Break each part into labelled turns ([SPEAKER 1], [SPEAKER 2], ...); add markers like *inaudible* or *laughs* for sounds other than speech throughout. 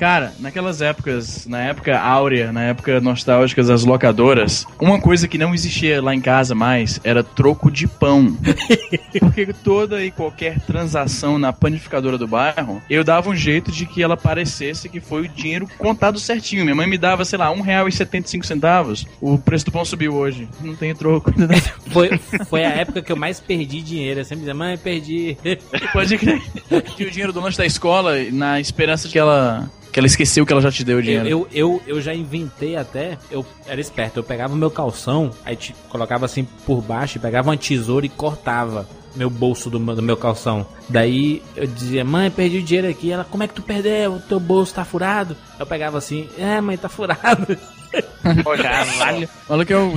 [SPEAKER 1] Cara, naquelas épocas, na época áurea, na época nostálgicas das locadoras, uma coisa que não existia lá em casa mais era troco de pão. *laughs* Porque toda e qualquer transação na panificadora do bairro, eu dava um jeito de que ela parecesse que foi o dinheiro contado certinho. Minha mãe me dava, sei lá, R$1,75. O preço do pão subiu hoje. Não tem troco. *laughs*
[SPEAKER 2] foi, foi a época que eu mais perdi dinheiro. Eu sempre dizia, mãe, perdi.
[SPEAKER 1] Pode crer. *laughs* Tinha o dinheiro do lanche da escola na esperança de que ela que ela esqueceu que ela já te deu o dinheiro.
[SPEAKER 2] Eu, eu, eu já inventei até, eu era esperto, eu pegava meu calção, aí te, colocava assim por baixo, pegava uma tesoura e cortava meu bolso do, do meu calção. Daí eu dizia, mãe, perdi o dinheiro aqui. Ela, como é que tu perdeu? O teu bolso tá furado? Eu pegava assim, é, mãe, tá furado. *laughs* *laughs*
[SPEAKER 1] Caralho. Olha que eu...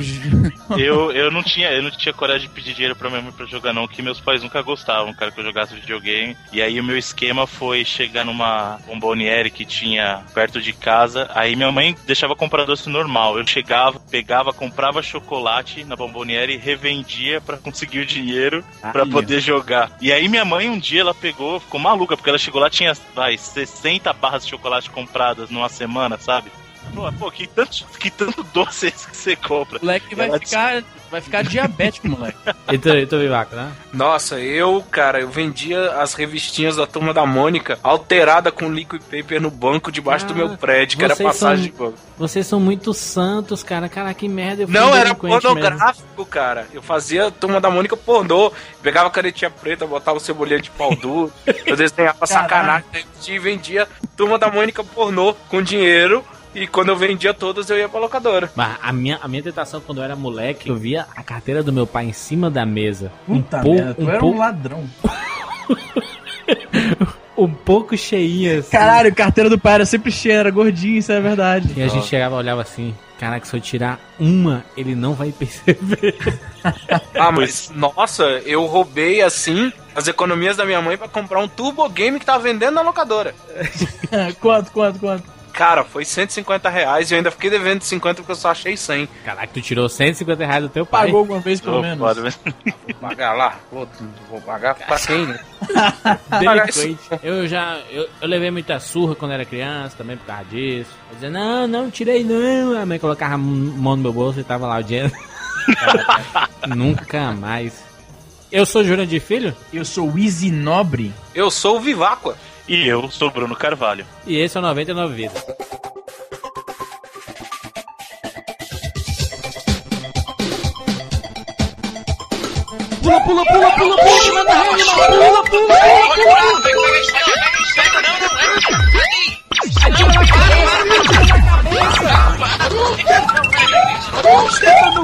[SPEAKER 3] eu. Eu não tinha, eu não tinha coragem de pedir dinheiro pra minha mãe pra jogar, não, que meus pais nunca gostavam, cara, que eu jogasse videogame. E aí o meu esquema foi chegar numa bomboniere que tinha perto de casa. Aí minha mãe deixava comprar doce normal. Eu chegava, pegava, comprava chocolate na bomboniere e revendia para conseguir o dinheiro para poder jogar. E aí minha mãe um dia ela pegou, ficou maluca, porque ela chegou lá, tinha, vai, 60 barras de chocolate compradas numa semana, sabe? Pô, pô, que tanto, que tanto *laughs* doce é esse que você compra?
[SPEAKER 1] O moleque vai ficar, vai ficar diabético, moleque. *laughs*
[SPEAKER 2] e tu, e tu Vivaco, né?
[SPEAKER 4] Nossa, eu, cara, eu vendia as revistinhas da Turma da Mônica alterada com liquid paper no banco debaixo ah, do meu ah, prédio, que era passagem são, de banco.
[SPEAKER 2] Vocês são muito santos, cara. Cara, que merda. Eu
[SPEAKER 4] Não, era pornográfico, mesmo. cara. Eu fazia Turma da Mônica pornô. Pegava canetinha preta, botava cebolinha de pau duro. eu desenhava sacanagem e vendia Turma da Mônica pornô com dinheiro e quando eu vendia todas, eu ia pra locadora.
[SPEAKER 2] Mas a minha, a minha tentação quando eu era moleque, eu via a carteira do meu pai em cima da mesa.
[SPEAKER 1] Puta um merda, tu um era um ladrão. *laughs*
[SPEAKER 2] um pouco cheinha.
[SPEAKER 1] Assim. Caralho, carteira do pai era sempre cheia, era gordinha, isso é verdade.
[SPEAKER 2] E a gente chegava e olhava assim, caraca, se eu tirar uma, ele não vai perceber.
[SPEAKER 4] ah, mas nossa, eu roubei assim as economias da minha mãe para comprar um turbo game que tava vendendo na locadora. *laughs*
[SPEAKER 1] quanto, quanto, quanto?
[SPEAKER 4] Cara, foi 150 reais e eu ainda fiquei devendo 50 porque eu só achei 100.
[SPEAKER 2] Caraca, tu tirou 150 reais do teu pai.
[SPEAKER 1] Pagou alguma vez pelo oh, menos. Pode
[SPEAKER 4] Vou pagar lá. Vou, vou pagar pra quem, né? *laughs*
[SPEAKER 2] eu já. Eu, eu, levei muita surra quando era criança também por causa disso. Eu dizia, não, não, tirei não. A mãe colocava a mão no meu bolso e tava lá o dinheiro. *laughs* Nunca mais. Eu sou Júnior de Filho?
[SPEAKER 1] Eu sou o Easy Nobre.
[SPEAKER 4] Eu sou o Viváqua.
[SPEAKER 3] E eu sou Bruno Carvalho.
[SPEAKER 2] E esse é o 99 Vidas. Pula, pula, pula, pula, pula, manda rede, pula, pula, pula, Atira na cabeça, atira na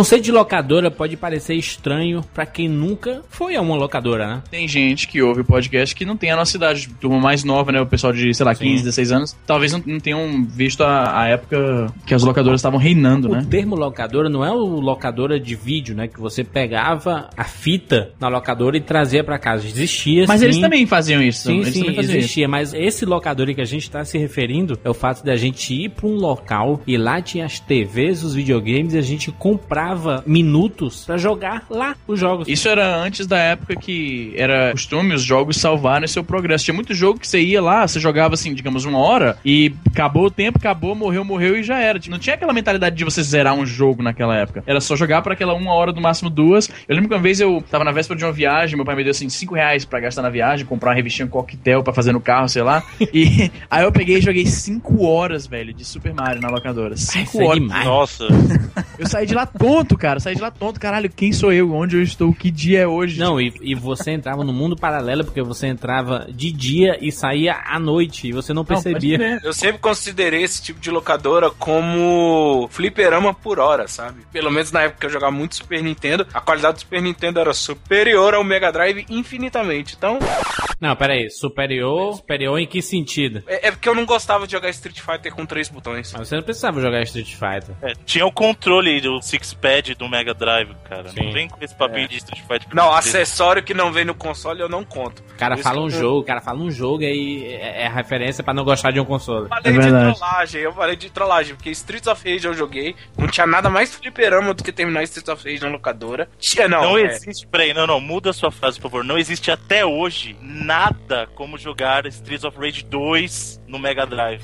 [SPEAKER 2] Conceito de locadora pode parecer estranho para quem nunca foi a uma locadora, né?
[SPEAKER 1] Tem gente que ouve o podcast que não tem a nossa idade, turma mais nova, né? O pessoal de, sei lá, Sim. 15, 16 anos. Talvez não, não tenham visto a, a, época que as locadoras estavam reinando,
[SPEAKER 2] o
[SPEAKER 1] né?
[SPEAKER 2] O termo locadora não é o locadora de vídeo, né? Que você pegava a fita na locadora e trazia para casa. Existia
[SPEAKER 1] Mas
[SPEAKER 2] sim.
[SPEAKER 1] eles também faziam isso.
[SPEAKER 2] Sim,
[SPEAKER 1] eles
[SPEAKER 2] sim, existia. Isso. Mas esse locador que a gente está se referindo é o fato de a gente ir para um local e lá tinha as TVs, os videogames e a gente comprava minutos minutos para jogar lá os jogos.
[SPEAKER 1] Isso era antes da época que era costume os jogos salvarem seu progresso. Tinha muito jogo que você ia lá, você jogava assim, digamos, uma hora e acabou o tempo, acabou, morreu, morreu e já era. Não tinha aquela mentalidade de você zerar um jogo naquela época. Era só jogar para aquela uma hora, do máximo duas. Eu lembro que uma vez eu tava na véspera de uma viagem, meu pai me deu assim cinco reais pra gastar na viagem, comprar uma revistinha coquetel para fazer no carro, sei lá. *laughs* E aí eu peguei e joguei cinco horas, velho, de Super Mario na locadora. Cinco Ai, é horas.
[SPEAKER 3] É Nossa.
[SPEAKER 1] eu saí de lá todo tonto, cara. Saí de lá tonto, caralho, quem sou eu? Onde eu estou? Que dia é hoje?
[SPEAKER 2] Não, e, e você entrava no mundo paralelo porque você entrava de dia e saía à noite e você não percebia.
[SPEAKER 1] Não,
[SPEAKER 4] Eu sempre considerei esse tipo de locadora como fliperama por hora, sabe? Pelo menos na época que eu jogava muito Super Nintendo, a qualidade do Super Nintendo era superior ao Mega Drive infinitamente. Então,
[SPEAKER 2] Não, pera aí. Superior, superior em que sentido?
[SPEAKER 4] é, é porque eu não gostava de jogar Street Fighter com três botões.
[SPEAKER 2] Mas você não precisava jogar Street Fighter.
[SPEAKER 3] É, tinha o controle do Six Pad do Mega Drive, cara.
[SPEAKER 2] Sim.
[SPEAKER 3] Não vem com esse papinho de Street Fighter.
[SPEAKER 4] Não, acessório que não vem no console eu não conto.
[SPEAKER 2] O cara
[SPEAKER 4] Por
[SPEAKER 2] fala um
[SPEAKER 4] eu-
[SPEAKER 2] jogo, o cara fala um jogo e aí é, é a referência pra não gostar de um console.
[SPEAKER 4] Eu falei
[SPEAKER 1] É
[SPEAKER 4] de trollagem, eu falei de trollagem, porque Streets of Rage eu joguei, não tinha nada mais fliperama do que terminar Streets of Rage na locadora. Tinha, não,
[SPEAKER 3] Não
[SPEAKER 4] é,
[SPEAKER 3] existe, peraí, não, não, muda a sua frase, por favor. Não existe até hoje nada como jogar Streets of Rage 2 no Mega Drive.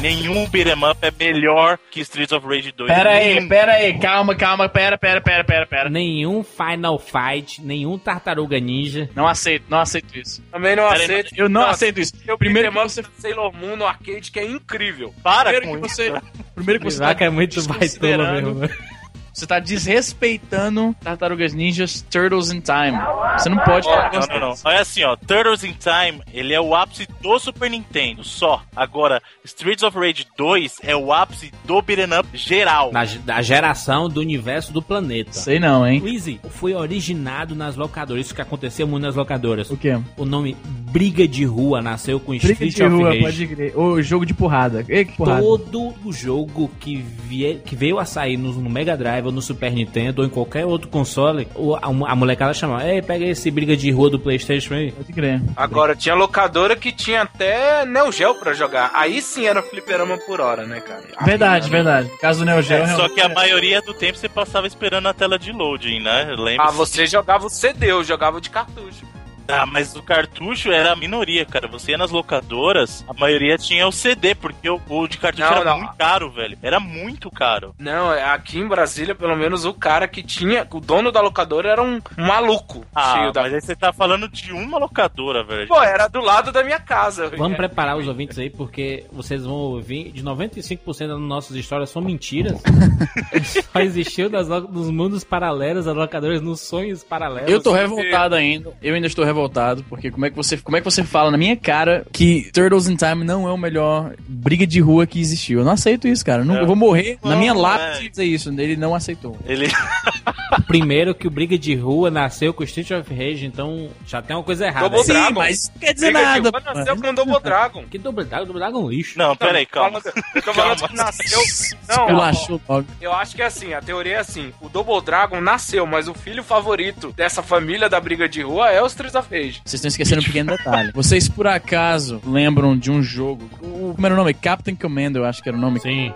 [SPEAKER 3] Nenhum beat'em up é melhor que Streets of Rage 2.
[SPEAKER 1] Pera aí,
[SPEAKER 3] Nenhum.
[SPEAKER 1] pera aí, calma, calma, pera, pera, pera, pera, pera.
[SPEAKER 2] Nenhum Final Fight, nenhum Tartaruga Ninja.
[SPEAKER 1] Não aceito, não aceito isso.
[SPEAKER 4] também não
[SPEAKER 1] Pera aí,
[SPEAKER 4] aceito.
[SPEAKER 1] eu não
[SPEAKER 4] Nossa,
[SPEAKER 1] aceito isso.
[SPEAKER 4] Eu
[SPEAKER 1] Primeiro que você,
[SPEAKER 4] você Sailor Moon no arcade que é incrível.
[SPEAKER 3] Para
[SPEAKER 1] primeiro
[SPEAKER 3] com
[SPEAKER 1] que
[SPEAKER 3] isso.
[SPEAKER 1] você, *laughs* primeiro que você tá
[SPEAKER 2] é muito baitola
[SPEAKER 1] desconsiderando-
[SPEAKER 2] mesmo.
[SPEAKER 1] Você tá desrespeitando Tartarugas Ninjas Turtles in Time. Você não pode falar
[SPEAKER 3] Não, não, não. Olha assim, ó. Turtles in Time, ele é o ápice do Super Nintendo, só. Agora, Streets of Rage 2 é o ápice do beat'em up geral.
[SPEAKER 2] Da, da geração do universo do planeta.
[SPEAKER 1] Sei não, hein?
[SPEAKER 2] O Easy foi originado nas locadoras. Isso que acontecia muito nas locadoras.
[SPEAKER 1] O quê?
[SPEAKER 2] O nome Briga de Rua nasceu com
[SPEAKER 1] Briga
[SPEAKER 2] Street
[SPEAKER 1] de
[SPEAKER 2] of
[SPEAKER 1] rua,
[SPEAKER 2] Rage.
[SPEAKER 1] pode crer. O jogo de porrada. Ei, que porrada.
[SPEAKER 2] Todo o jogo que, vie, que veio a sair no, no Mega Drive ou no Super Nintendo ou em qualquer outro console, a, a molecada chamava, ei, pega esse briga de rua do Playstation aí.
[SPEAKER 1] Pode crer.
[SPEAKER 4] Agora, tinha locadora que tinha até Neo Geo pra jogar. Aí sim era fliperama por hora, né, cara?
[SPEAKER 1] Verdade, verdade. Caso do Neo Geo,
[SPEAKER 3] É, só que a
[SPEAKER 1] é.
[SPEAKER 3] maioria do tempo você passava esperando a tela de loading, né? Lembra?
[SPEAKER 4] Ah, você jogava o CD, eu jogava de cartucho.
[SPEAKER 3] Ah, mas o cartucho era a minoria, cara. Você ia nas locadoras, a maioria tinha o CD, porque o, o de cartucho
[SPEAKER 4] Não,
[SPEAKER 3] era
[SPEAKER 4] não.
[SPEAKER 3] muito caro, velho. Era muito caro.
[SPEAKER 4] Não, é, aqui em Brasília, pelo menos o cara que tinha, o dono da locadora era um maluco
[SPEAKER 3] Ah,
[SPEAKER 4] cheio da.
[SPEAKER 3] mas aí você tá falando de uma locadora, velho.
[SPEAKER 4] Pô, era do lado da minha casa.
[SPEAKER 2] Vamos preparar os ouvintes aí, porque vocês vão ouvir de 95% das nossas histórias são mentiras. *laughs* Só existiu nos mundos paralelos, as locadoras nos sonhos paralelos.
[SPEAKER 1] Eu tô revoltado ainda. Eu ainda estou revoltado, porque como é que você, como é que você fala na minha cara que Turtles in Time não é o melhor briga de rua que existiu? Eu não aceito isso, cara. Eu, não-
[SPEAKER 3] É.
[SPEAKER 1] eu vou morrer na
[SPEAKER 3] Não,
[SPEAKER 1] minha
[SPEAKER 3] é.
[SPEAKER 1] lápide dizer isso. Ele não aceitou.
[SPEAKER 3] Ele. *laughs*
[SPEAKER 2] Primeiro que o Briga de Rua nasceu com Street of Rage, então já tem uma coisa errada.
[SPEAKER 4] Double
[SPEAKER 2] aí.
[SPEAKER 1] Sim, mas não quer dizer
[SPEAKER 4] Briga de
[SPEAKER 1] nada.
[SPEAKER 4] Rua nasceu com Double Dragon.
[SPEAKER 2] Que Double Dragon? Double Dragon é um lixo.
[SPEAKER 3] Não, pera aí, calma. Calma.
[SPEAKER 4] que nasceu. *laughs* Não,
[SPEAKER 1] Esculachou logo.
[SPEAKER 4] eu acho que é assim, a teoria é assim: o Double Dragon nasceu, mas o filho favorito dessa família da briga de rua é o Streets of Rage.
[SPEAKER 1] Vocês estão esquecendo um pequeno detalhe. *laughs* Vocês por acaso lembram de um jogo? O, como era o nome? Captain Commando, eu acho que era o nome.
[SPEAKER 2] Sim.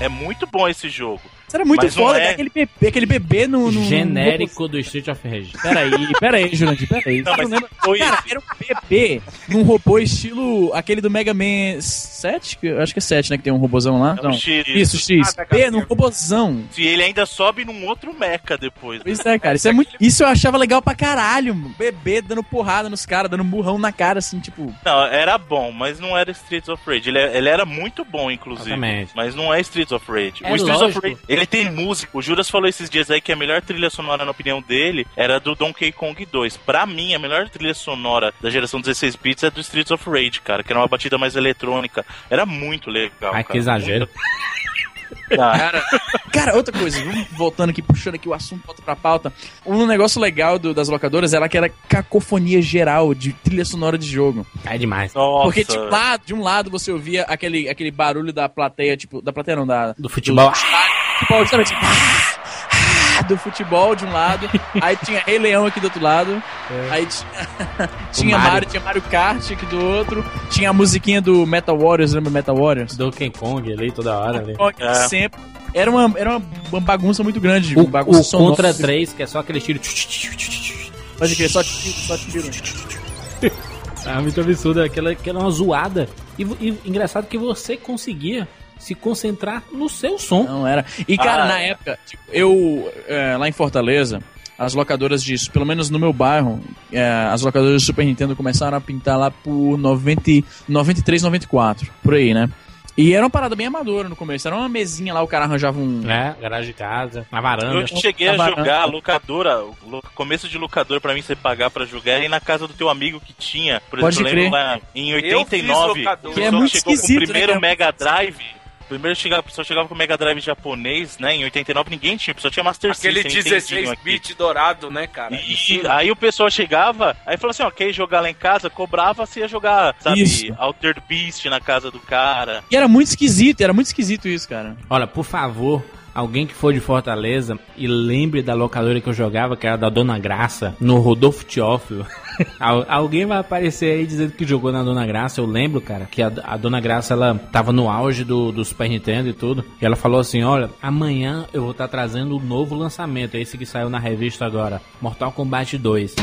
[SPEAKER 3] É muito bom esse jogo.
[SPEAKER 1] Era muito
[SPEAKER 3] Mas não
[SPEAKER 1] foda,
[SPEAKER 3] é-
[SPEAKER 1] que aquele bebê, aquele bebê no. no
[SPEAKER 2] Genérico do Street of Rage.
[SPEAKER 1] Peraí, peraí, Jurandir, peraí.
[SPEAKER 3] Não, mas
[SPEAKER 1] lembra-
[SPEAKER 3] foi-
[SPEAKER 1] Cara, era um bebê num robô estilo aquele do Mega Man 7? que eu Acho que é 7, né? Que tem um robôzão lá.
[SPEAKER 3] É o X.
[SPEAKER 1] Isso, X.
[SPEAKER 4] Ah, tá,
[SPEAKER 1] B num robôzão.
[SPEAKER 3] E ele ainda sobe num outro mecha depois.
[SPEAKER 1] Pois é, cara. Isso é muito. Isso eu achava legal pra caralho. mano. Bebê dando porrada nos caras, dando um burrão na cara, assim, tipo.
[SPEAKER 3] Não, era bom, mas não era Streets of Rage. Ele, ele era muito bom, inclusive.
[SPEAKER 2] Exatamente.
[SPEAKER 3] Mas não é Streets of Rage.
[SPEAKER 2] É
[SPEAKER 3] o Streets
[SPEAKER 2] lógico.
[SPEAKER 3] of Rage, ele tem música. O Juras falou esses dias aí que a melhor trilha sonora, na opinião dele, era do Donkey Kong 2. Pra mim, a melhor trilha sonora da geração 16 bits é do Streets of Rage, cara, que era uma batida mais eletrônica. Era muito legal.
[SPEAKER 2] Ai,
[SPEAKER 3] cara.
[SPEAKER 2] que exagero.
[SPEAKER 3] Muito- Ah,
[SPEAKER 1] Cara, outra coisa, voltando aqui, puxando aqui o assunto volta pra pauta. Um negócio legal do- das locadoras era que era cacofonia geral de trilha sonora de jogo.
[SPEAKER 2] É demais.
[SPEAKER 3] nossa.
[SPEAKER 1] Porque de um, lado, de um lado você ouvia aquele, aquele barulho da plateia, tipo, da plateia não, da,
[SPEAKER 2] Do futebol.
[SPEAKER 1] Tipo, justamente, do futebol de um lado, aí tinha Rei Leão aqui do outro lado, aí tinha, *laughs* tinha
[SPEAKER 2] Mario.
[SPEAKER 1] Mario. tinha Mario Kart aqui do outro, tinha a musiquinha do Metal Warriors, lembra Metal Warriors?
[SPEAKER 2] Donkey Kong ali toda hora ali.
[SPEAKER 3] É.
[SPEAKER 1] Sempre. Era uma, era uma bagunça muito grande.
[SPEAKER 2] O,
[SPEAKER 1] uma bagunça
[SPEAKER 2] o
[SPEAKER 1] sonora.
[SPEAKER 2] Contra 3, que é só aquele tiro.
[SPEAKER 1] Pode crer, só tiro, só tiro. *laughs*
[SPEAKER 2] Ah, muito absurdo. Aquela, aquela uma zoada. E, e engraçado que você conseguia se concentrar no seu som.
[SPEAKER 1] Não era. E, cara,
[SPEAKER 3] Ah,
[SPEAKER 1] na
[SPEAKER 3] é.
[SPEAKER 1] época, tipo, eu, é, lá em Fortaleza, as locadoras disso, pelo menos no meu bairro, é, as locadoras de Super Nintendo começaram a pintar lá por 90, 93, 94, por aí, né? E era uma parada bem amadora no começo. Era uma mesinha lá, o cara arranjava um.
[SPEAKER 2] né? Garagem de casa, na varanda.
[SPEAKER 3] Eu cheguei a jogar locadora, o começo de locador pra mim você pagar pra jogar era ir na casa do teu amigo que tinha, por
[SPEAKER 1] Pode
[SPEAKER 3] exemplo, eu lembro
[SPEAKER 1] crer.
[SPEAKER 3] lá em
[SPEAKER 4] Eu fiz
[SPEAKER 3] 89,
[SPEAKER 4] locadora.
[SPEAKER 3] o
[SPEAKER 1] Que é
[SPEAKER 3] pessoal
[SPEAKER 1] muito
[SPEAKER 3] chegou com o
[SPEAKER 1] esquisito, né,
[SPEAKER 3] primeiro
[SPEAKER 1] cara?
[SPEAKER 3] Mega Drive. Primeiro chegava, a pessoa chegava com o Mega Drive japonês, né? Em 89 ninguém tinha, a pessoa tinha Master
[SPEAKER 4] Aquele
[SPEAKER 3] System.
[SPEAKER 4] 16
[SPEAKER 3] Nintendinho aqui.
[SPEAKER 4] bit dourado, né, cara?
[SPEAKER 3] E aí o pessoal chegava, aí falou assim, ó, quer ir jogar lá em casa? Cobrava, você ia jogar, sabe,
[SPEAKER 1] Isso.
[SPEAKER 3] Altered Beast na casa do cara.
[SPEAKER 1] E era muito esquisito, era muito esquisito isso, cara.
[SPEAKER 2] Olha, por favor, alguém que for de Fortaleza e lembre da locadora que eu jogava, que era da Dona Graça, no Rodolfo Teófilo. *laughs* Al- alguém vai aparecer aí dizendo que jogou na Dona Graça. Eu lembro, cara, que a, a Dona Graça ela tava no auge do, do Super Nintendo e tudo. E ela falou assim: Olha, amanhã eu vou estar trazendo um novo lançamento. Esse que saiu na revista agora: Mortal Kombat 2.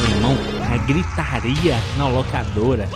[SPEAKER 2] Meu irmão, a gritaria na locadora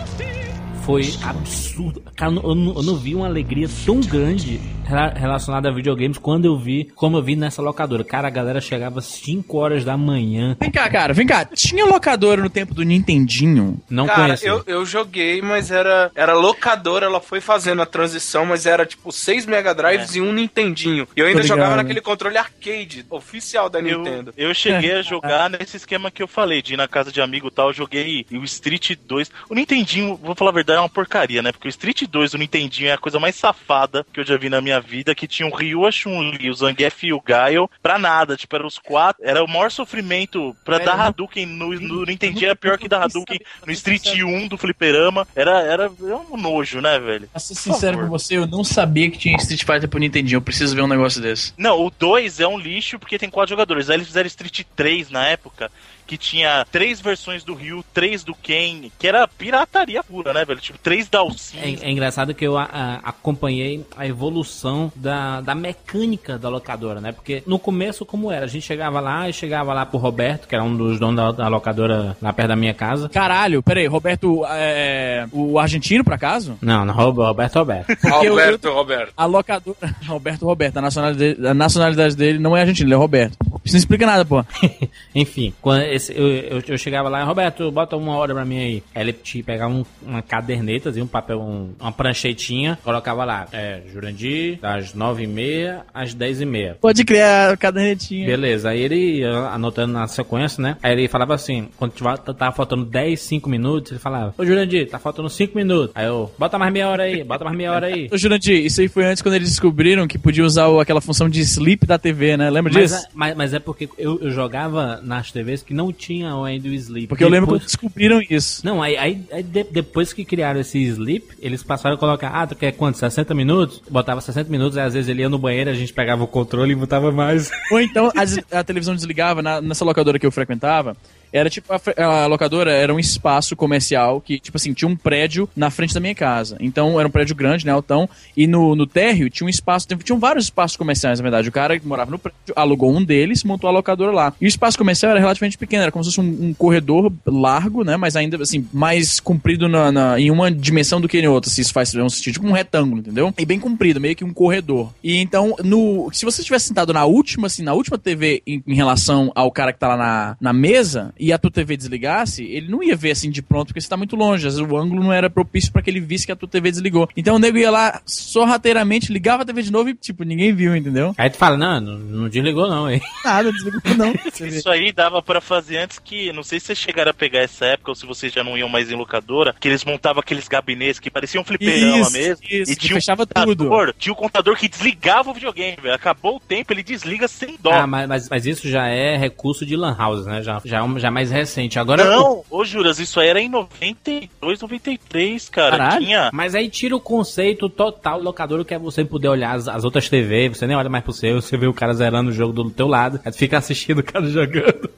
[SPEAKER 2] foi absurdo. Cara, eu não, eu não vi uma alegria tão grande rela- relacionada a videogames quando eu vi, como eu vi nessa locadora. Cara, a galera chegava às 5 horas da manhã.
[SPEAKER 1] Vem cá, cara, vem cá. Tinha locadora no tempo do Nintendinho.
[SPEAKER 2] Não
[SPEAKER 4] Cara,
[SPEAKER 2] conhecia.
[SPEAKER 4] eu, eu joguei, mas era, era locadora, ela foi fazendo a transição, mas era tipo 6 Mega Drives e um Nintendinho. E eu ainda jogava naquele controle arcade, oficial da
[SPEAKER 3] Eu,
[SPEAKER 4] Nintendo.
[SPEAKER 3] eu cheguei a *laughs* jogar nesse esquema que eu falei, de ir na casa de amigo e tal. Eu joguei o Street 2. O Nintendinho, vou falar a verdade, é uma porcaria, né? Porque o Street 2 do Nintendinho é a coisa mais safada que eu já vi na minha vida. Que tinha o Ryu, a Chun-Li, o Zangief e o Gaio pra nada. Tipo, era os quatro. Era o maior sofrimento pra
[SPEAKER 1] Velho,
[SPEAKER 3] dar Hadouken no, no Nintendinho. Era pior que dar Hadouken no Street 1 do Fliperama. Era, era, era um nojo, né, velho?
[SPEAKER 1] Pra ser sincero com você, eu não sabia que tinha Street Fighter pro Nintendinho. Eu preciso ver um negócio desse.
[SPEAKER 3] Não, o 2 é um lixo porque tem quatro jogadores. Aí eles fizeram Street 3 na época, que tinha três versões do Ryu, três do Ken, que era pirataria pura, né, velho? Tipo, três Dalsins.
[SPEAKER 2] É, é engraçado que eu a- a- acompanhei a evolução da, da mecânica da locadora, né? Porque no começo, como era? A gente chegava lá e chegava lá pro Roberto, que era um dos donos da, da locadora lá perto da minha casa.
[SPEAKER 1] Caralho, peraí, Roberto, é, o argentino, por acaso?
[SPEAKER 2] Não, não, Rob- Roberto Roberto. *laughs*
[SPEAKER 1] Porque eu-
[SPEAKER 4] Roberto, Roberto.
[SPEAKER 1] A locadora. *laughs* Roberto Roberto, a nacionalidade, a nacionalidade dele não é argentino, ele é Roberto. Isso não explica nada, pô. *laughs*
[SPEAKER 2] Enfim, quando eu, eu, eu chegava lá, Roberto, bota uma hora pra mim aí. Aí ele te pegava um- uma caderneta, um papel, um- uma pranchetinha, colocava lá, é, Jurandir, das nove e meia às dez e meia.
[SPEAKER 1] Pode criar a cadernetinha.
[SPEAKER 2] Beleza, aí ele anotando na sequência, né? Aí ele falava assim, quando tava, tava faltando 10, 5 minutos, ele falava, ô Jurandir, tá faltando 5 minutos. Aí eu, bota mais meia hora aí, bota mais meia hora aí. *laughs*
[SPEAKER 1] Ô, Jurandir, isso aí foi antes quando eles descobriram que podia usar aquela função de sleep da TV, né? Lembra
[SPEAKER 2] Mas,
[SPEAKER 1] disso?
[SPEAKER 2] é- mas, mas é porque eu, eu jogava nas TVs que não tinham ainda o sleep.
[SPEAKER 1] Porque eu lembro
[SPEAKER 2] Depois-
[SPEAKER 1] quando descobriram isso.
[SPEAKER 2] Não, aí, aí, aí de- depois que criaram esse sleep, eles passaram a colocar, ah, tu quer quanto? 60 minutos? Botava 60 minutos, aí às vezes ele ia no banheiro, a gente pegava o controle e botava mais.
[SPEAKER 1] Ou então a, a televisão desligava na- nessa locadora que eu frequentava. Era tipo, a, a locadora era um espaço comercial que, tipo assim, tinha um prédio na frente da minha casa. Então era um prédio grande, né, altão. E no, no térreo tinha um espaço, tinham vários espaços comerciais, na verdade. O cara que morava no prédio alugou um deles, montou a locadora lá. E o espaço comercial era relativamente pequeno, era como se fosse um, um corredor largo, né, mas ainda assim, mais comprido na, na- em uma dimensão do que em outra, se isso faz um sentido, tipo um retângulo, entendeu? E bem comprido, meio que um corredor. E então, no, se você estivesse sentado na última, assim, na última TV em, em relação ao cara que tá lá na, na mesa e a tua TV desligasse, ele não ia ver assim de pronto, porque você tá muito longe. Às vezes o ângulo não era propício pra que ele visse que a tua TV desligou. Então o nego ia lá sorrateiramente, ligava a TV de novo e, tipo, ninguém viu, entendeu?
[SPEAKER 2] Aí tu fala, não, não, não desligou não, hein? *laughs*
[SPEAKER 1] Nada, desligou não. *laughs*
[SPEAKER 3] Isso aí dava pra fazer antes que, não sei se vocês chegaram a pegar essa época ou se vocês já não iam mais em locadora, que eles montavam aqueles gabinetes que pareciam um fliperama
[SPEAKER 1] Isso,
[SPEAKER 3] mesmo.
[SPEAKER 1] isso,
[SPEAKER 3] e
[SPEAKER 1] que
[SPEAKER 3] tinha
[SPEAKER 1] fechava
[SPEAKER 3] um
[SPEAKER 1] tudo.
[SPEAKER 3] tinha o contador que desligava o videogame, velho. Acabou o tempo, ele desliga sem dó.
[SPEAKER 2] Ah, mas, mas, mas isso já é recurso de lan house, né? Já, já, é já Já mais recente. Agora.
[SPEAKER 3] Não, ô Juras, isso aí era em 92, 93, cara.
[SPEAKER 2] Caralho.
[SPEAKER 3] Tinha.
[SPEAKER 2] Mas aí tira o conceito total do locador, que é você poder olhar as, as outras TV, você nem olha mais pro seu, você vê o cara zerando o jogo do teu lado, aí tu fica assistindo o cara *laughs* jogando.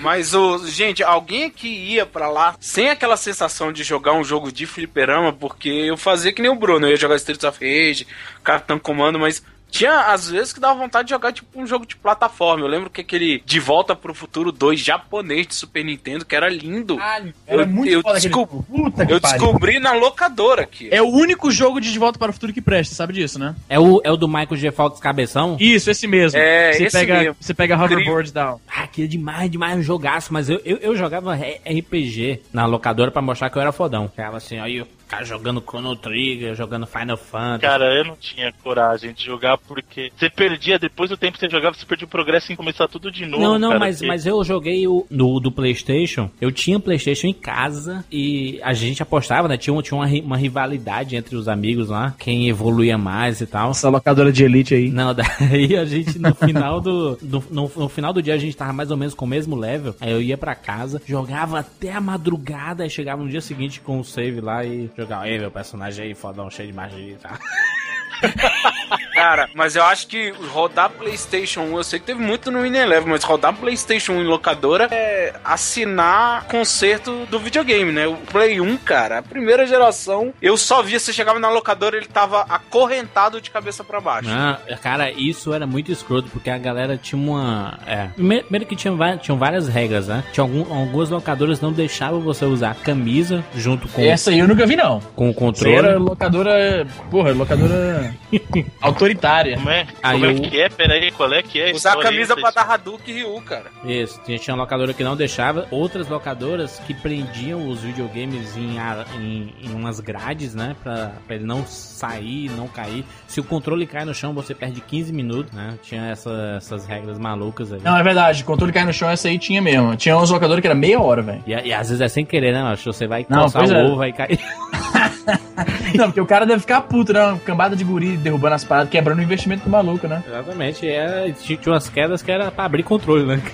[SPEAKER 4] Mas, o gente, alguém que ia pra lá sem aquela sensação de jogar um jogo de fliperama, porque eu fazia que nem o Bruno, eu ia jogar Streets of Rage, Capitão Comando, mas tinha às vezes que dava vontade de jogar tipo um jogo de plataforma. Eu lembro que aquele De Volta pro Futuro 2 japonês de Super Nintendo, que era lindo.
[SPEAKER 1] Era
[SPEAKER 4] eu,
[SPEAKER 1] muito
[SPEAKER 4] eu,
[SPEAKER 1] foda que
[SPEAKER 4] eu descobri na locadora aqui.
[SPEAKER 1] É o único jogo de De Volta para o Futuro que presta, sabe disso, né?
[SPEAKER 2] É o, é o do Michael G. Fox Cabeção?
[SPEAKER 1] Isso, esse mesmo.
[SPEAKER 4] É,
[SPEAKER 1] você
[SPEAKER 4] esse
[SPEAKER 1] pega,
[SPEAKER 4] mesmo.
[SPEAKER 1] Você pega hoverboard down.
[SPEAKER 2] Ah, que demais, demais um jogaço, mas eu, eu, eu jogava RPG na locadora pra mostrar que eu era fodão. Ficava assim, aí cara jogando Chrono Trigger, jogando Final Fantasy.
[SPEAKER 3] Cara, eu não tinha coragem de jogar porque você perdia, depois do tempo que você jogava, você perdia o progresso em começar tudo de novo.
[SPEAKER 2] Não, não,
[SPEAKER 3] cara,
[SPEAKER 2] mas,
[SPEAKER 3] porque-
[SPEAKER 2] mas eu joguei o no do PlayStation. Eu tinha PlayStation em casa e a gente apostava, né? Tinha, um- tinha uma, uma rivalidade entre os amigos lá, quem evoluía mais e tal.
[SPEAKER 1] Essa locadora de elite aí.
[SPEAKER 2] Não, *laughs* daí a gente no final do, do- no, no final do dia a gente tava mais ou menos com o mesmo level. Aí eu ia pra casa, jogava até a madrugada, aí chegava no dia seguinte com o save lá e jogava, ei, meu personagem aí, fodão, cheio de magia e tal. *laughs*
[SPEAKER 4] Cara, mas eu acho que rodar PlayStation 1, eu sei que teve muito no Winelevel, mas rodar PlayStation 1 em locadora é assinar concerto do videogame, né? O Play 1, cara, a primeira geração, eu só via, você chegava na locadora, ele tava acorrentado de cabeça pra baixo.
[SPEAKER 2] Ah, cara, isso era muito escroto, porque a galera tinha uma. É. Primeiro que tinha, tinham várias regras, né? Tinha algum, algumas locadoras não deixavam você usar camisa junto com,
[SPEAKER 1] Essa aí eu nunca vi, não.
[SPEAKER 2] com o controle.
[SPEAKER 1] era locadora. Porra, locadora. autoritária. *laughs*
[SPEAKER 3] Como é,
[SPEAKER 2] Aí
[SPEAKER 3] como é
[SPEAKER 2] eu-
[SPEAKER 3] que é? Pera aí, qual é que é?
[SPEAKER 4] Usar a
[SPEAKER 3] aí,
[SPEAKER 4] camisa pra dar Hadouken e Ryu, cara.
[SPEAKER 2] Isso, tinha, tinha locadora que não deixava, outras locadoras que prendiam os videogames em, em, em umas grades, né? Pra, pra ele não sair, não cair. Se o controle cai no chão, você perde 15 minutos, né? Tinha essa- essas regras malucas aí.
[SPEAKER 1] Não, é verdade. Controle cai no chão, essa aí tinha mesmo. Tinha uns locadores que era meia hora, velho.
[SPEAKER 2] E, e às vezes é sem querer, né? Macho? Você vai
[SPEAKER 1] Não,
[SPEAKER 2] coçar o
[SPEAKER 1] é.
[SPEAKER 2] ovo, vai cair. *laughs* *laughs*
[SPEAKER 1] Não, porque o cara deve ficar puto, né? Uma cambada de guri derrubando as paradas, quebrando o investimento do maluco, né?
[SPEAKER 2] Exatamente, é, tinha umas quedas que era pra abrir controle, né? *laughs*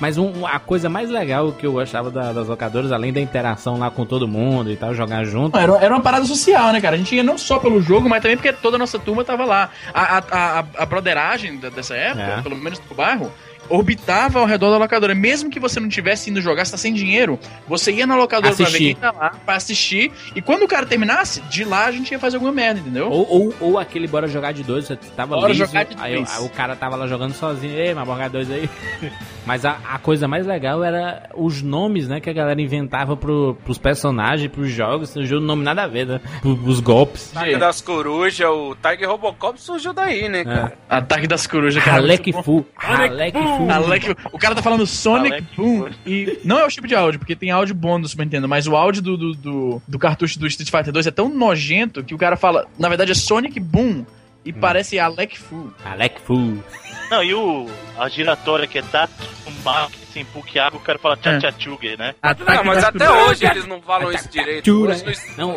[SPEAKER 2] Mas um- a coisa mais legal que eu gostava da- das locadoras, além da interação lá com todo mundo e tal, jogar junto,
[SPEAKER 1] Era, era uma parada social, né, cara? A gente ia não só pelo jogo, mas também porque toda a nossa turma tava lá. A, a, a, a broderagem dessa época,
[SPEAKER 2] É.
[SPEAKER 1] pelo menos do bairro, orbitava ao redor da locadora. Mesmo que você não tivesse indo jogar, você tá sem dinheiro, você ia na locadora pra ver
[SPEAKER 2] Assistir.
[SPEAKER 1] quem tá lá, pra assistir. E quando o cara terminasse, de lá a gente ia fazer alguma merda, entendeu?
[SPEAKER 2] Ou, ou, ou aquele bora jogar de dois, você tava
[SPEAKER 1] Bora
[SPEAKER 2] liso,
[SPEAKER 1] jogar de
[SPEAKER 2] aí,
[SPEAKER 1] dois.
[SPEAKER 2] aí o cara tava lá jogando sozinho, ei, mas bora jogar dois aí. *laughs* Mas a, a coisa mais legal era os nomes, né, que a galera inventava pro, pros personagens, pros jogos, surgiu nome nada a ver, né? Os golpes.
[SPEAKER 4] Tiger das Corujas, o Tiger Robocop surgiu daí, né, cara?
[SPEAKER 1] Ataque das corujas, cara.
[SPEAKER 2] Halek. Fu. Halek Fu.
[SPEAKER 1] Alec, o cara tá falando Sonic
[SPEAKER 3] Alec
[SPEAKER 1] Boom
[SPEAKER 3] Boom.
[SPEAKER 1] e não é o chip de áudio, porque tem áudio bom no Super Nintendo, mas o áudio do, do, do, do cartucho do Street Fighter 2 é tão nojento que o cara fala, na verdade é Sonic Boom e parece Alec Fu.
[SPEAKER 2] Halek Fu.
[SPEAKER 3] Não, e o, a giratória que é Tatu, Mark, sem Puck Água, o cara fala Tchatchuga, né?
[SPEAKER 4] Não, mas até hoje eles não falam isso direito.
[SPEAKER 2] Chura.
[SPEAKER 4] Hoje não-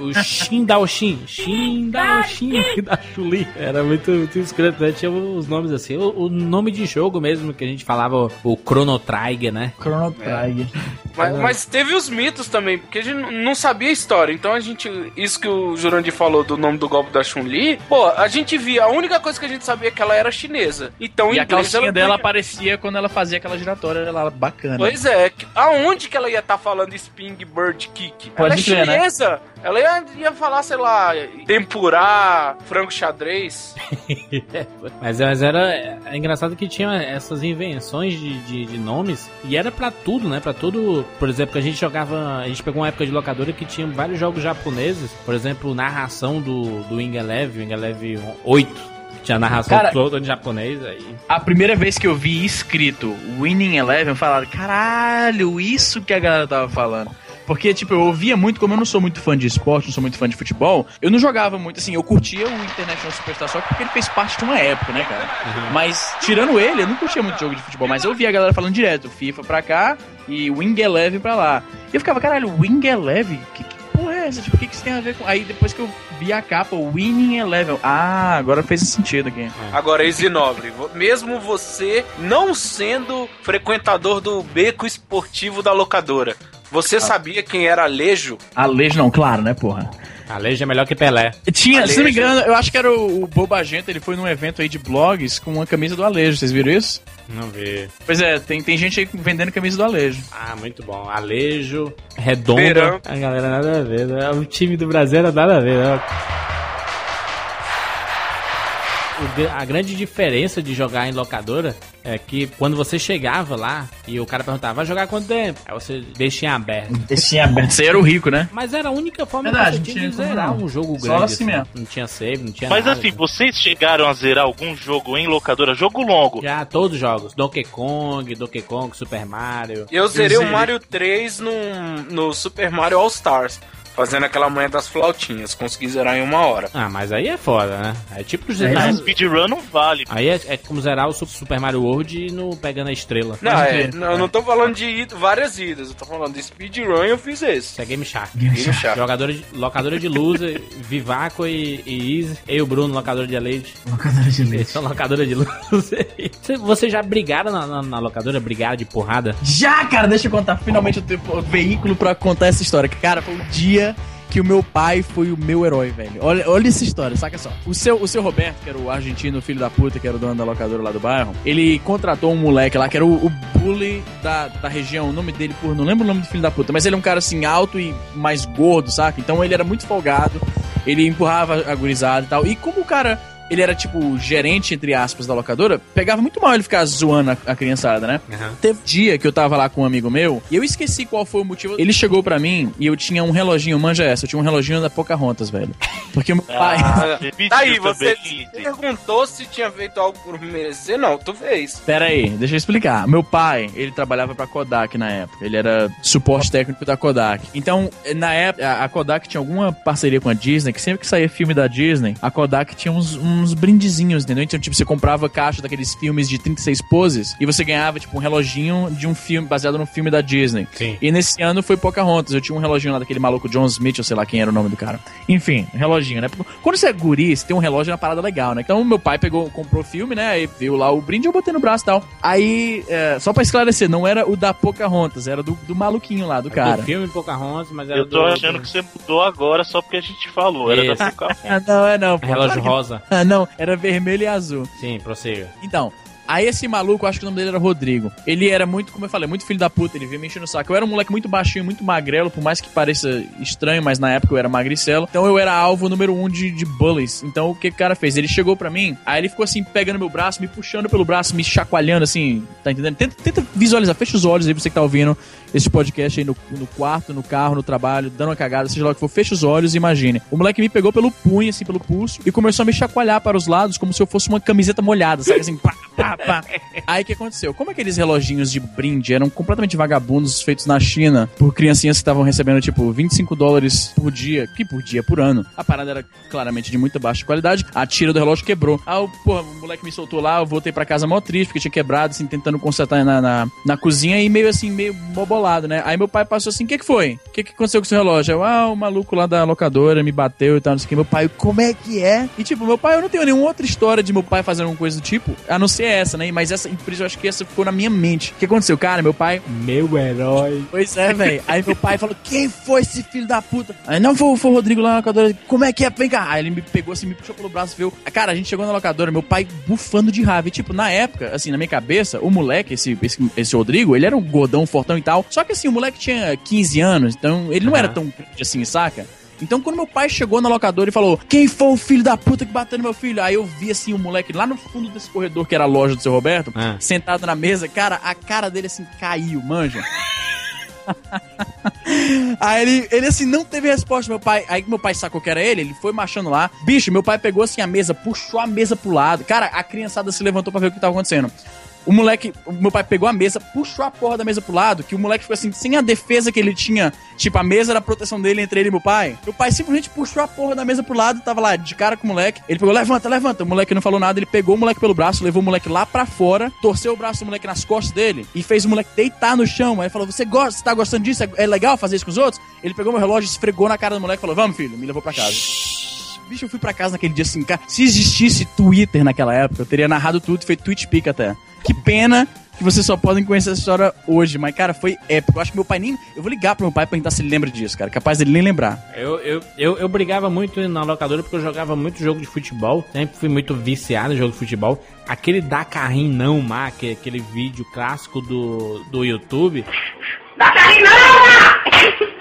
[SPEAKER 2] o, o Shin Dao Shin. Da Chuli. Era muito, muito escroto, né? Tinha os nomes assim. O, o nome de jogo mesmo que a gente falava, o, o Chrono Trigger, né?
[SPEAKER 1] Chrono Trigger.
[SPEAKER 4] Mas, mas teve os mitos também, porque a gente não sabia a história. Então a gente. Isso que o Jurandir falou do nome do golpe da Chun-Li, pô, a gente via. A única coisa que a gente sabia é que ela era chinesa. Então,
[SPEAKER 1] E
[SPEAKER 4] em
[SPEAKER 1] a calcinha
[SPEAKER 4] ela
[SPEAKER 1] dela aparecia quando ela fazia aquela giratória lá bacana.
[SPEAKER 4] Pois é, aonde que ela ia estar falando Spring Bird Kick?
[SPEAKER 1] Pode
[SPEAKER 4] ela é
[SPEAKER 1] crer, né?
[SPEAKER 4] chinesa. Ela ia, ia falar, sei lá, tempurá, frango xadrez. *laughs*
[SPEAKER 2] Mas, mas era é engraçado que tinha essas invenções de, de, de nomes e era pra tudo, né? Pra tudo. Por exemplo, que a gente jogava. A gente pegou uma época de locadora que tinha vários jogos japoneses. Por exemplo, narração do, do Wing Eleven, Wing Eleven 8. Tinha narração
[SPEAKER 1] Cara-
[SPEAKER 2] toda em japonês aí.
[SPEAKER 1] A primeira vez que eu vi escrito Winning Eleven, falaram, caralho, isso que a galera tava falando. Porque, tipo, eu ouvia muito, como eu não sou muito fã de esporte, não sou muito fã de futebol, eu não jogava muito, assim, eu curtia o International Superstar Soccer porque ele fez parte de uma época, né, cara? Mas, tirando ele, eu não curtia muito jogo de futebol, mas eu via a galera falando direto, FIFA pra cá e Wing Eleven pra lá. E eu ficava, caralho, Wing Eleven? Que, que é essa? Tipo, o que, que isso tem a ver com. Aí depois que eu vi a capa, Winning Eleven. Ah, agora fez sentido aqui.
[SPEAKER 4] Agora, Easy Nobre, vo- mesmo você não sendo frequentador do beco esportivo da locadora, você
[SPEAKER 1] Ah.
[SPEAKER 4] sabia quem era Alejo?
[SPEAKER 1] Alejo, não, claro, né, porra?
[SPEAKER 2] Alejo é melhor que Pelé.
[SPEAKER 1] Tinha, se não me engano, eu acho que era o, o Bobagento, ele foi num evento aí de blogs com uma camisa do Alejo, vocês viram isso?
[SPEAKER 2] Não vê.
[SPEAKER 1] Pois é, tem, tem gente aí vendendo camisa do Alejo.
[SPEAKER 2] Ah, muito bom. Alejo, Redonda.
[SPEAKER 4] Verão.
[SPEAKER 2] A galera nada a ver, né? O time do Brasil era nada a ver, né? O A grande diferença de jogar em locadora é que quando você chegava lá e o cara perguntava, vai jogar quanto tempo? Aí você deixa em aberto.
[SPEAKER 1] Deixinha aberto. Você era o rico, né?
[SPEAKER 2] Mas era a única forma
[SPEAKER 1] Verdade,
[SPEAKER 2] que você tinha de zerar um jogo
[SPEAKER 1] Só
[SPEAKER 2] grande.
[SPEAKER 1] assim mesmo.
[SPEAKER 2] Não tinha save, não tinha
[SPEAKER 3] Mas
[SPEAKER 2] nada.
[SPEAKER 3] assim, vocês chegaram a zerar algum jogo em locadora? Jogo longo.
[SPEAKER 2] Já todos os jogos. Donkey Kong, Donkey Kong, Super Mario.
[SPEAKER 4] Eu zerei o
[SPEAKER 1] zerei.
[SPEAKER 4] Mario 3 no, no Super Mario All Stars, fazendo aquela manhã das flautinhas. Consegui zerar em uma hora.
[SPEAKER 2] Ah, mas aí é foda, né? É tipo
[SPEAKER 1] É,
[SPEAKER 2] zerar.
[SPEAKER 3] Mas speedrun não vale.
[SPEAKER 2] Aí é, é como zerar o Su- Super Mario World no pegando a estrela.
[SPEAKER 4] Não, é,
[SPEAKER 1] crer.
[SPEAKER 4] não, eu não tô falando de id- várias idas, eu tô falando de speedrun e eu fiz esse.
[SPEAKER 2] Isso é Game Shark.
[SPEAKER 4] Game Shark.
[SPEAKER 2] Jogadora de, locadora de loser, *laughs* Vivaco e, e Easy. Eu e o Bruno, locadora de leite.
[SPEAKER 1] Locadora de
[SPEAKER 2] Eles são locadora de loser. *laughs* Você- Vocês já brigaram na, na, na locadora? Brigaram de porrada?
[SPEAKER 1] Já, cara, deixa eu contar. Finalmente eu tenho o veículo pra contar essa história. Cara, foi o dia que o meu pai foi o meu herói, velho. Olha, olha essa história, saca só. O seu, o seu Roberto, que era o argentino filho da puta, que era o dono da locadora lá do bairro, ele contratou um moleque lá, que era o, o bully da, da região. O nome dele, por não lembro o nome do filho da puta, mas ele é um cara assim, alto e mais gordo, saca? Então ele era muito folgado, ele empurrava a gurizada e tal. E como o cara. Ele era tipo gerente, entre aspas, da locadora, pegava muito mal ele ficar zoando a, a criançada, né? Teve dia que eu tava lá com um amigo meu e eu esqueci qual foi o motivo. Ele chegou pra mim e eu tinha um reloginho, manja essa, eu tinha um reloginho da Pocahontas, velho. Porque o meu pai.
[SPEAKER 3] Ah, *laughs*
[SPEAKER 4] Tá aí, você
[SPEAKER 3] também.
[SPEAKER 4] perguntou se tinha feito algo por merecer? Não, tu fez.
[SPEAKER 1] Pera aí, deixa eu explicar. Meu pai, ele trabalhava pra Kodak na época. Ele era suporte técnico da Kodak. Então, na época, a a Kodak tinha alguma parceria com a Disney, que sempre que saía filme da Disney, a Kodak tinha uns, uns brindezinhos, entendeu? Então, tipo, você comprava caixa daqueles filmes de 36 poses e você ganhava, tipo, um reloginho de um filme, baseado no filme da Disney.
[SPEAKER 2] Sim.
[SPEAKER 1] E nesse ano foi Pocahontas. Eu tinha um reloginho lá daquele maluco John Smith, eu sei lá quem era o nome do cara. Enfim, reloginho, né? Quando você é guri, você tem um relógio é uma parada legal, né? Então meu pai pegou, comprou o filme, né? Aí viu lá o brinde eu botei no braço e tal. Aí, é, só pra esclarecer, não era o da Pocahontas, era do, do maluquinho lá, do cara.
[SPEAKER 2] Do filme Pocahontas, mas era
[SPEAKER 3] Eu tô
[SPEAKER 2] do-
[SPEAKER 3] achando
[SPEAKER 2] do-
[SPEAKER 3] que você mudou agora só porque a gente falou. Era
[SPEAKER 2] Isso.
[SPEAKER 3] da Pocahontas.
[SPEAKER 1] Ah, *laughs* não, é não. pô.
[SPEAKER 2] Relógio
[SPEAKER 1] Claro que-
[SPEAKER 2] rosa.
[SPEAKER 1] Ah, não, era vermelho e azul.
[SPEAKER 2] Sim, prossiga.
[SPEAKER 1] Então, aí esse maluco, acho que o nome dele era Rodrigo. Ele era muito, como eu falei, muito filho da puta, ele vinha me enchendo o saco. Eu era um moleque muito baixinho, muito magrelo, por mais que pareça estranho, mas na época eu era magricelo. Então eu era alvo número um de, de bullies. Então o que, que o cara fez? Ele chegou pra mim, aí ele ficou assim, pegando meu braço, me puxando pelo braço, me chacoalhando assim, tá entendendo? Tenta, tenta visualizar, fecha os olhos aí, você que tá ouvindo esse podcast aí no, no quarto, no carro, no trabalho, dando uma cagada, seja lá o que for, fecha os olhos e imagine. O moleque me pegou pelo punho, assim, pelo pulso, e começou a me chacoalhar para os lados como se eu fosse uma camiseta molhada, sabe? Assim, pá, Aí o que aconteceu? Como aqueles reloginhos de brinde eram completamente vagabundos, feitos na China, por criancinhas que estavam recebendo, tipo, 25 dólares por dia, que por dia, por ano. A parada era claramente de muita baixa qualidade, a tira do relógio quebrou. Ah, porra, o moleque me soltou lá, eu voltei pra casa mó triste, porque tinha quebrado, assim, tentando consertar na, na, na cozinha e meio assim, meio bobolado, né? Aí meu pai passou assim, o que que foi? O que que aconteceu com o seu relógio? Eu, ah, o maluco lá da locadora me bateu e tal, não sei o que. Meu pai, como é que é? E tipo, meu pai, eu não tenho nenhuma outra história de meu pai fazendo alguma coisa do tipo, a não ser essa, né? Mas essa, isso eu acho que essa ficou na minha mente. O que aconteceu? Cara, meu pai
[SPEAKER 2] Meu herói.
[SPEAKER 1] Pois é, velho. *laughs* Aí meu pai falou: quem foi esse filho da puta? Aí não foi, foi o Rodrigo lá na locadora. Como é que é? Vem cá. Aí ele me pegou assim, me puxou pelo braço, viu? Cara, a gente chegou na locadora, meu pai bufando de raiva. E, tipo, na época, assim, na minha cabeça, o moleque, esse, esse, esse Rodrigo, ele era um gordão, fortão e tal. Só que assim, o moleque tinha 15 anos, então ele não
[SPEAKER 2] Aham.
[SPEAKER 1] era tão grande assim, saca? Então, quando meu pai chegou na locadora e falou: Quem foi o filho da puta que bateu no meu filho? Aí eu vi assim o moleque lá no fundo desse corredor, que era a loja do seu Roberto,
[SPEAKER 2] Ah.
[SPEAKER 1] sentado na mesa. Cara, a cara dele assim caiu, manja. *laughs* Aí ele, ele assim, não teve resposta, meu pai. Aí meu pai sacou que era ele, ele foi marchando lá. Bicho, meu pai pegou assim a mesa, puxou a mesa pro lado. Cara, a criançada se levantou pra ver o que tava acontecendo. O moleque, o meu pai pegou a mesa, puxou a porra da mesa pro lado, que o moleque ficou assim, sem a defesa que ele tinha, tipo, a mesa era a proteção dele entre ele e meu pai. Meu pai simplesmente puxou a porra da mesa pro lado, tava lá de cara com o moleque. Ele pegou, levanta, levanta. O moleque não falou nada, ele pegou o moleque pelo braço, levou o moleque lá pra fora, torceu o braço do moleque nas costas dele e fez o moleque deitar no chão. Aí falou: Você gosta, você tá gostando disso? É, é legal fazer isso com os outros? Ele pegou meu relógio, esfregou na cara do moleque e falou: Vamos, filho, me levou pra casa. Bicho, eu fui pra casa naquele dia assim, cara. Se existisse Twitter naquela época, eu teria narrado tudo, feito tweet pick até. Que pena que vocês só podem conhecer essa história hoje. Mas, cara, foi épico. Eu acho que meu pai nem. Eu vou ligar pro meu pai pra perguntar se ele lembra disso, cara. Capaz dele nem lembrar.
[SPEAKER 2] Eu, eu, eu, eu brigava muito na locadora porque eu jogava muito jogo de futebol. Sempre fui muito viciado em jogo de futebol. Aquele da carrinho não, Má, aquele, aquele vídeo clássico do, do YouTube. Da carrinho não! *laughs*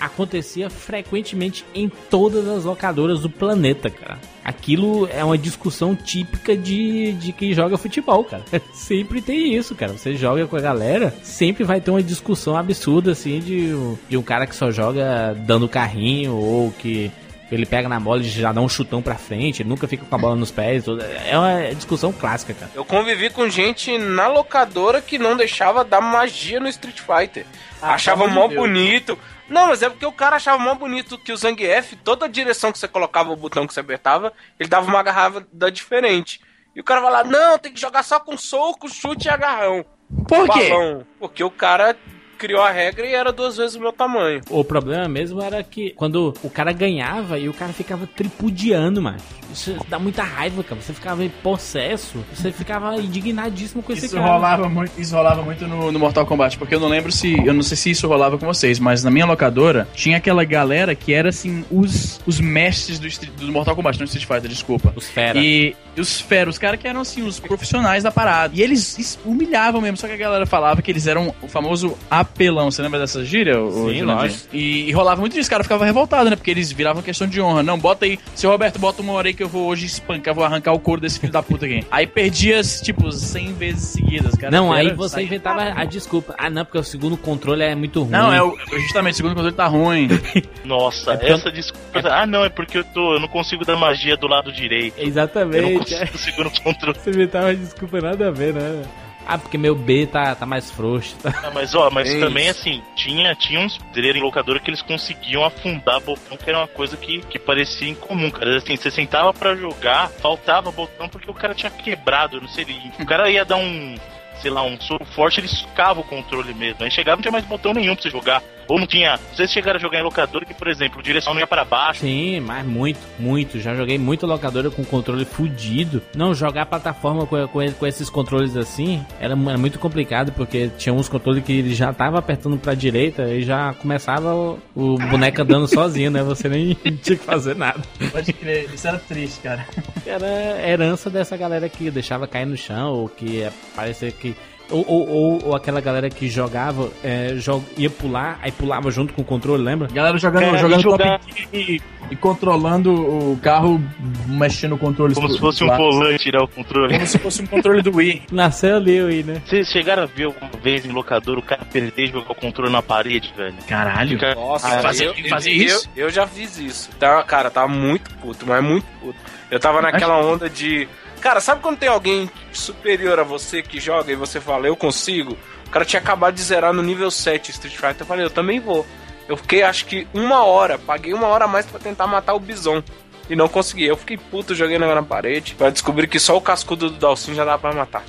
[SPEAKER 2] acontecia frequentemente em todas as locadoras do planeta, cara. Aquilo é uma discussão típica de, de quem joga futebol, cara. *laughs* sempre tem isso, cara. Você joga com a galera, sempre vai ter uma discussão absurda, assim, de, de um cara que só joga dando carrinho ou que ele pega na bola e já dá um chutão pra frente, nunca fica com a bola nos pés. É uma discussão clássica, cara.
[SPEAKER 4] Eu convivi com gente na locadora que não deixava dar magia no Street Fighter. Ah, Achava mó de bonito. Não, mas é porque o cara achava mó bonito que o Zangief, toda a direção que você colocava o botão que você apertava, ele dava uma agarrada diferente. E o cara vai lá, não, tem que jogar só com soco, chute e agarrão.
[SPEAKER 1] Por quê?
[SPEAKER 4] Balão. Porque o cara criou a regra e era duas vezes o meu tamanho.
[SPEAKER 2] O problema mesmo era que quando o cara ganhava e o cara ficava tripudiando, mano. Isso dá muita raiva, cara. Você ficava em possesso, você ficava indignadíssimo com esse
[SPEAKER 1] isso
[SPEAKER 2] cara.
[SPEAKER 1] Rolava muito, isso rolava muito no, no, Mortal Kombat, porque eu não lembro se. Eu não sei se isso rolava com vocês, mas na minha locadora tinha aquela galera que era assim, os, os mestres do, do Mortal Kombat, não Street Fighter, desculpa.
[SPEAKER 2] Os fera.
[SPEAKER 1] E os fera, os caras que eram assim, os profissionais da parada. E eles humilhavam mesmo, só que a galera falava que eles eram o famoso apelão. Você lembra dessa gíria?
[SPEAKER 2] Sim, lógico.
[SPEAKER 1] E, e rolava muito disso, o cara ficava revoltado, né? Porque eles viravam questão de honra. Não, bota aí, seu Roberto, bota uma hora aí que eu vou hoje espancar, vou arrancar o couro desse filho da puta aqui. Aí perdia, tipo, 100 vezes seguidas, cara.
[SPEAKER 2] Não, aí você inventava a desculpa. Ah, não, porque o segundo controle é muito ruim.
[SPEAKER 1] Não, é o, justamente, o segundo controle tá ruim. *laughs*
[SPEAKER 3] Nossa, é essa desculpa. Ah, não, é porque eu tô, eu não consigo dar magia do lado direito.
[SPEAKER 2] Exatamente. Eu não consigo
[SPEAKER 3] o segundo *laughs* controle.
[SPEAKER 2] Você inventava desculpa nada a ver, né? Ah, porque meu B tá, tá mais frouxo. *laughs* Tá?
[SPEAKER 3] Ah, mas ó, mas é também assim, tinha, tinha uns poderes em locadora que eles conseguiam afundar botão, que era uma coisa que, que parecia incomum, cara. Assim, você sentava para jogar, faltava botão porque o cara tinha quebrado, não sei, o cara ia dar um sei lá, um soro forte, ele socava o controle mesmo. Aí chegava não tinha mais botão nenhum pra você jogar. Ou não tinha. Vocês chegaram a jogar em locadora que, por exemplo, a direção não ia para baixo.
[SPEAKER 2] Sim, mas muito, muito. Já joguei muito locadora com controle fudido. Não, jogar plataforma com, com, com esses controles assim era, era, muito complicado, porque tinha uns controles que ele já tava apertando pra direita e já começava o, o boneco andando sozinho, né? Você nem *laughs* tinha que fazer nada.
[SPEAKER 1] Pode crer, isso era triste, cara.
[SPEAKER 2] Era herança dessa galera que deixava cair no chão, ou que parecia que ou, ou, ou, aquela galera que jogava, é, jog, ia pular, aí pulava junto com o controle, lembra?
[SPEAKER 1] Galera jogando, é, jogando jogar... e, e, controlando o carro, mexendo o controle.
[SPEAKER 3] Como se fosse um volante tirar o controle.
[SPEAKER 1] Como se fosse um controle do Wii. *laughs*
[SPEAKER 2] Nasceu ali o Wii, né?
[SPEAKER 3] Vocês chegaram a ver alguma vez em locador o cara perder e jogar o controle na parede, velho?
[SPEAKER 1] Caralho.
[SPEAKER 4] Fica... Nossa, ah, fazia, eu, fazia eu, isso? Eu, eu, já fiz isso. Tá, cara, tava muito puto, mas muito puto. Eu tava naquela onda de Cara, sabe quando tem alguém superior a você que joga e você fala, eu consigo? O cara tinha acabado de zerar no nível 7 Street Fighter. Eu falei, eu também vou. Eu fiquei acho que uma hora, paguei uma hora a mais para tentar matar o Bison. E não consegui. Eu fiquei puto, joguei na parede para descobrir que só o cascudo do Dalsin já dava pra matar.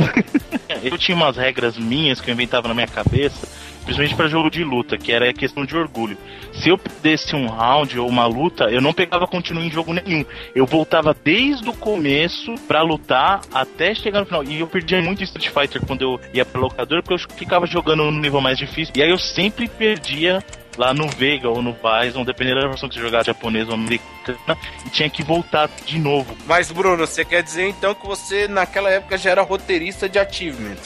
[SPEAKER 4] *laughs*
[SPEAKER 3] eu tinha umas regras minhas que eu inventava na minha cabeça principalmente para jogo de luta, que era a questão de orgulho. Se eu perdesse um round ou uma luta, eu não pegava continuo em jogo nenhum. Eu voltava desde o começo para lutar até chegar no final. E eu perdia muito Street Fighter quando eu ia pra locador, porque eu ficava jogando no nível mais difícil. E aí eu sempre perdia lá no Vega ou no Bison, dependendo da versão que você jogar japonesa ou americana, e tinha que voltar de novo.
[SPEAKER 4] Mas, Bruno, você quer dizer então que você naquela época já era roteirista de Achievement?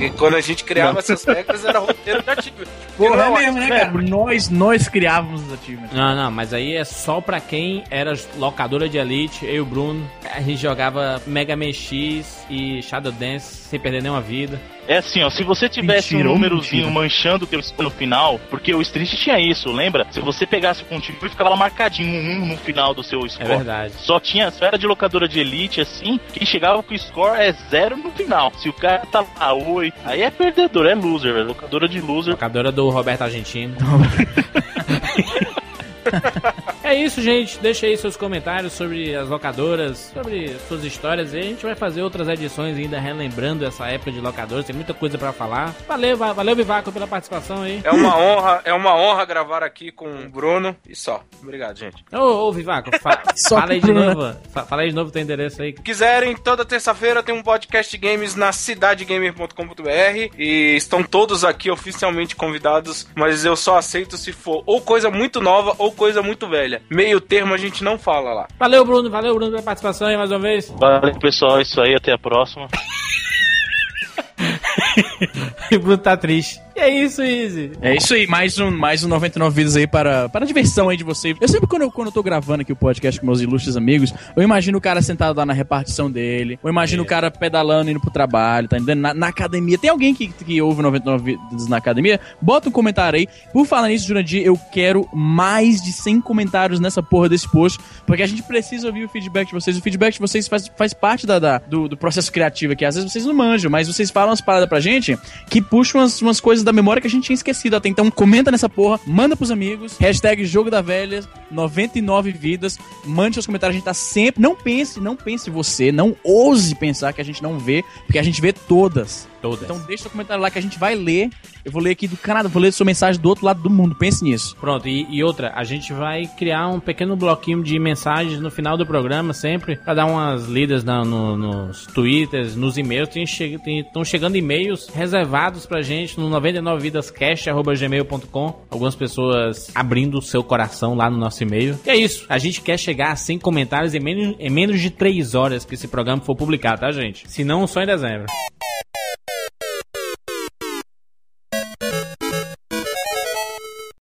[SPEAKER 4] E quando a gente criava essas regras, era roteiro de achievement. *laughs*
[SPEAKER 1] Porra, é mesmo, né, cara? Nós, nós criávamos os achievements.
[SPEAKER 2] Não, não, mas aí é só pra quem era locadora de Elite, eu e o Bruno. A gente jogava Mega Man X e Shadow Dance sem perder nenhuma vida.
[SPEAKER 3] É assim, ó, se você tivesse
[SPEAKER 1] Mentira,
[SPEAKER 3] um númerozinho
[SPEAKER 1] mentira.
[SPEAKER 3] manchando o teu score no final, porque o Street tinha isso, lembra? Se você pegasse o pontinho, ficava lá marcadinho um 1 no final do seu
[SPEAKER 2] É
[SPEAKER 3] score.
[SPEAKER 2] verdade.
[SPEAKER 3] Só tinha, só era de locadora de elite, assim, quem chegava com o score é zero no final. Se o cara tá lá, oi, aí é perdedor, é loser, velho. Locadora de loser.
[SPEAKER 2] Locadora do Roberto Argentino. *laughs* É isso, gente. Deixa aí seus comentários sobre as locadoras, sobre suas histórias. E a gente vai fazer outras edições ainda relembrando essa época de locadoras. Tem muita coisa pra falar. Valeu, va- valeu, Vivaco, pela participação aí.
[SPEAKER 4] É uma honra, é uma honra gravar aqui com o Bruno. E só. Obrigado, gente.
[SPEAKER 2] Ô, ô Vivaco, fa- *laughs*
[SPEAKER 1] Só
[SPEAKER 2] fala aí de novo. Fa- Fala aí de novo teu endereço aí.
[SPEAKER 4] quiserem, toda terça-feira tem um podcast de games na cidadegamer.com.br e estão todos aqui oficialmente convidados, mas eu só aceito se for ou coisa muito nova ou coisa muito velha. Meio termo a gente não fala lá.
[SPEAKER 2] Valeu, Bruno. Valeu, Bruno, pela participação aí mais uma vez.
[SPEAKER 3] Valeu, pessoal, é isso aí, até a próxima. *laughs* *laughs*
[SPEAKER 2] E o Bruno tá triste. E é isso, Easy.
[SPEAKER 1] É isso aí, mais um, mais um 99 vidas aí para, para a diversão aí de você. Eu sempre, quando eu, quando eu tô gravando aqui o podcast com meus ilustres amigos, eu imagino o cara sentado lá na repartição dele, eu imagino o cara pedalando, indo pro trabalho, tá entendendo? Na, na academia. Tem alguém que, que ouve 99 vidas na academia? Bota um comentário aí. Por falar nisso, Jurandir, eu quero mais de 100 comentários nessa porra desse post, porque a gente precisa ouvir o feedback de vocês. O feedback de vocês faz, faz parte da, da- do, do processo criativo aqui. Às vezes vocês não manjam, mas vocês falam umas paradas pra gente que puxam umas, umas coisas da memória que a gente tinha esquecido até. Então comenta nessa porra, manda pros amigos, hashtag Jogo da Velha, 99 vidas, mande seus comentários, a gente tá sempre... Não pense, não pense você, não ouse pensar que a gente não vê, porque a gente vê todas.
[SPEAKER 2] Todas.
[SPEAKER 1] Então deixa seu comentário lá que a gente vai ler. Eu vou ler aqui do Canadá, vou ler sua mensagem do outro lado do mundo, pense nisso.
[SPEAKER 2] Pronto, e, e outra, a gente vai criar um pequeno bloquinho de mensagens no final do programa, sempre, pra dar umas lidas na- no- nos twitters, nos e-mails. Estão che chegando e-mails reservados pra gente no 99vidascast.gmail.com. Algumas pessoas abrindo o seu coração lá no nosso e-mail. E é isso, a gente quer chegar a 100 comentários em menos, em menos de 3 horas que esse programa for publicado, tá, gente? Se não, só em dezembro.